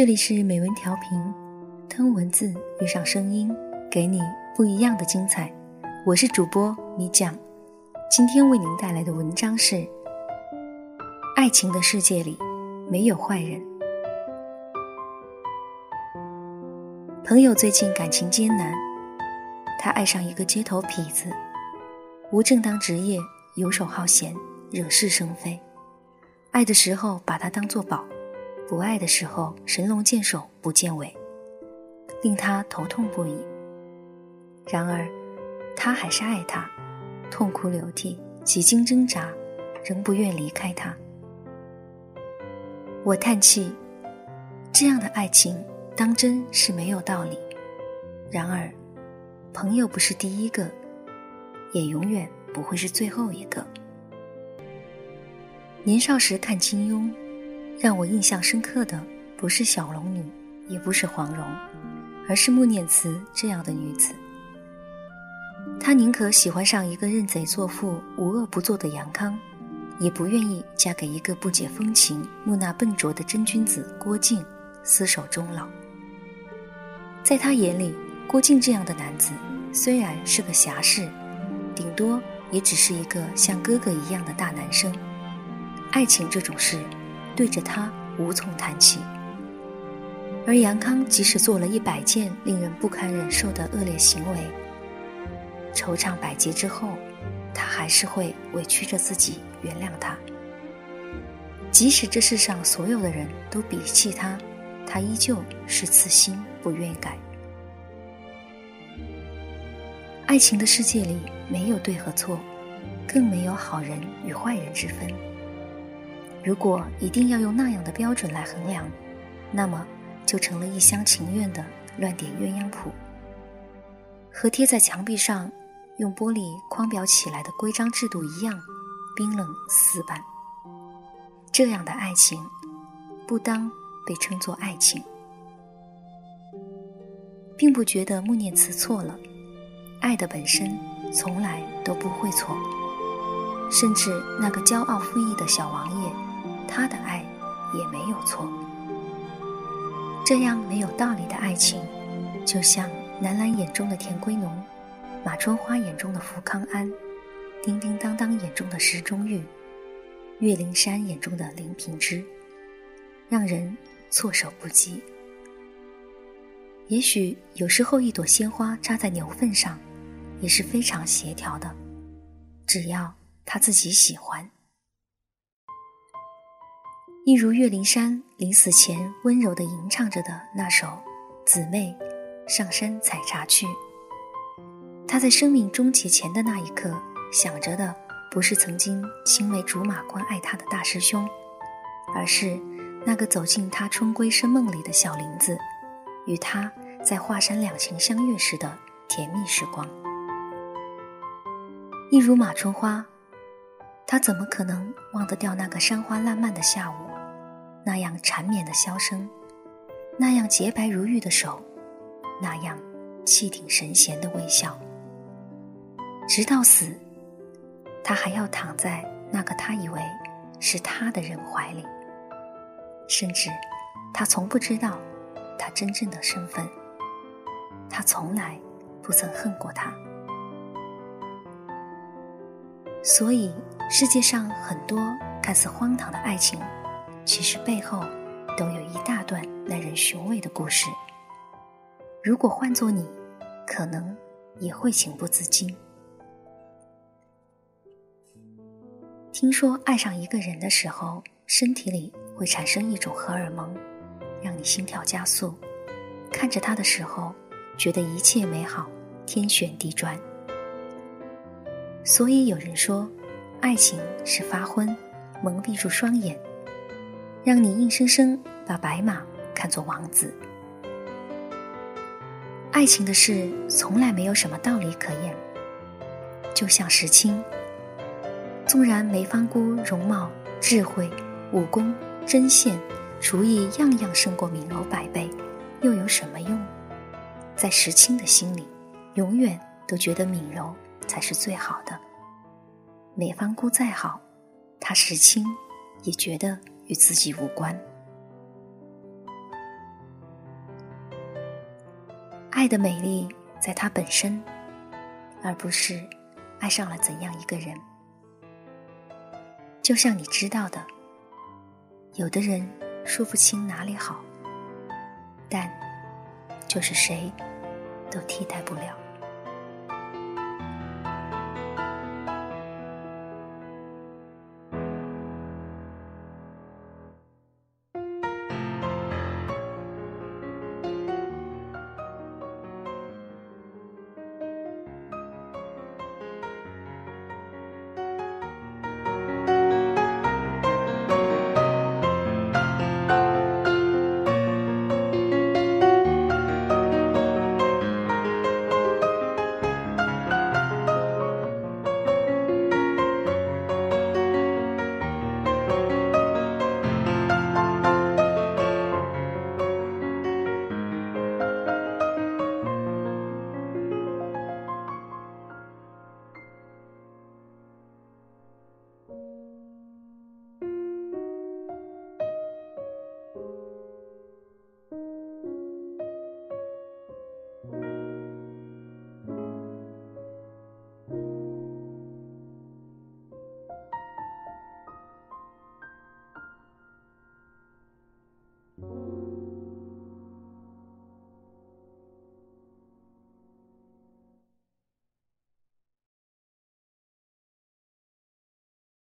这里是美文调频，听文字遇上声音，给你不一样的精彩。我是主播米酱，今天为您带来的文章是《爱情的世界里没有坏人》。朋友最近感情艰难，他爱上一个街头痞子，无正当职业，游手好闲，惹是生非。爱的时候把他当做宝，不爱的时候神龙见首不见尾，令他头痛不已。然而，他还是爱他，痛哭流涕，几经挣扎，仍不愿离开他。我叹气，这样的爱情当真是没有道理。然而，朋友不是第一个，也永远不会是最后一个。年少时看金庸，让我印象深刻的不是小龙女，也不是黄蓉，而是穆念慈这样的女子。她宁可喜欢上一个认贼作父、无恶不作的杨康，也不愿意嫁给一个不解风情、木讷笨拙的真君子郭靖，厮守终老。在她眼里，郭靖这样的男子虽然是个侠士，顶多也只是一个像哥哥一样的大男生。爱情这种事，对着他无从谈起。而杨康即使做了一百件令人不堪忍受的恶劣行为，惆怅百劫之后，他还是会委屈着自己原谅他。即使这世上所有的人都鄙弃他，他依旧是此心不愿改。爱情的世界里没有对和错，更没有好人与坏人之分。如果一定要用那样的标准来衡量，那么就成了一厢情愿的乱点鸳鸯谱，和贴在墙壁上用玻璃框裱起来的规章制度一样冰冷死板。这样的爱情，不当被称作爱情，并不觉得穆念慈错了。爱的本身从来都不会错，甚至那个骄傲负义的小王爷。他的爱也没有错。这样没有道理的爱情，就像南兰眼中的田归农，马春花眼中的福康安，叮叮当当眼中的石中玉，岳灵珊眼中的林平之，让人措手不及。也许有时候一朵鲜花扎在牛粪上，也是非常协调的，只要他自己喜欢。一如岳灵珊临死前温柔地吟唱着的那首《姊妹上山采茶去》，她在生命终结前的那一刻，想着的不是曾经青梅竹马关爱她的大师兄，而是那个走进她春闺深梦里的小林子，与他在华山两情相悦时的甜蜜时光。一如马春花，她怎么可能忘得掉那个山花烂漫的下午？那样缠绵的箫声，那样洁白如玉的手，那样气挺神闲的微笑。直到死，他还要躺在那个他以为是他的人怀里。甚至，他从不知道他真正的身份。他从来不曾恨过他。所以，世界上很多看似荒唐的爱情。其实背后都有一大段耐人寻味的故事。如果换做你，可能也会情不自禁。听说爱上一个人的时候，身体里会产生一种荷尔蒙，让你心跳加速，看着他的时候，觉得一切美好，天旋地转。所以有人说，爱情是发昏，蒙蔽住双眼。让你硬生生把白马看作王子。爱情的事从来没有什么道理可言，就像石青，纵然梅芳姑容貌、智慧、武功、针线、厨艺样样胜过敏柔百倍，又有什么用？在石青的心里，永远都觉得敏柔才是最好的。梅芳姑再好，他石青也觉得。与自己无关。爱的美丽在它本身而不是爱上了怎样一个人。就像你知道的有的人说不清哪里好但就是谁都替代不了。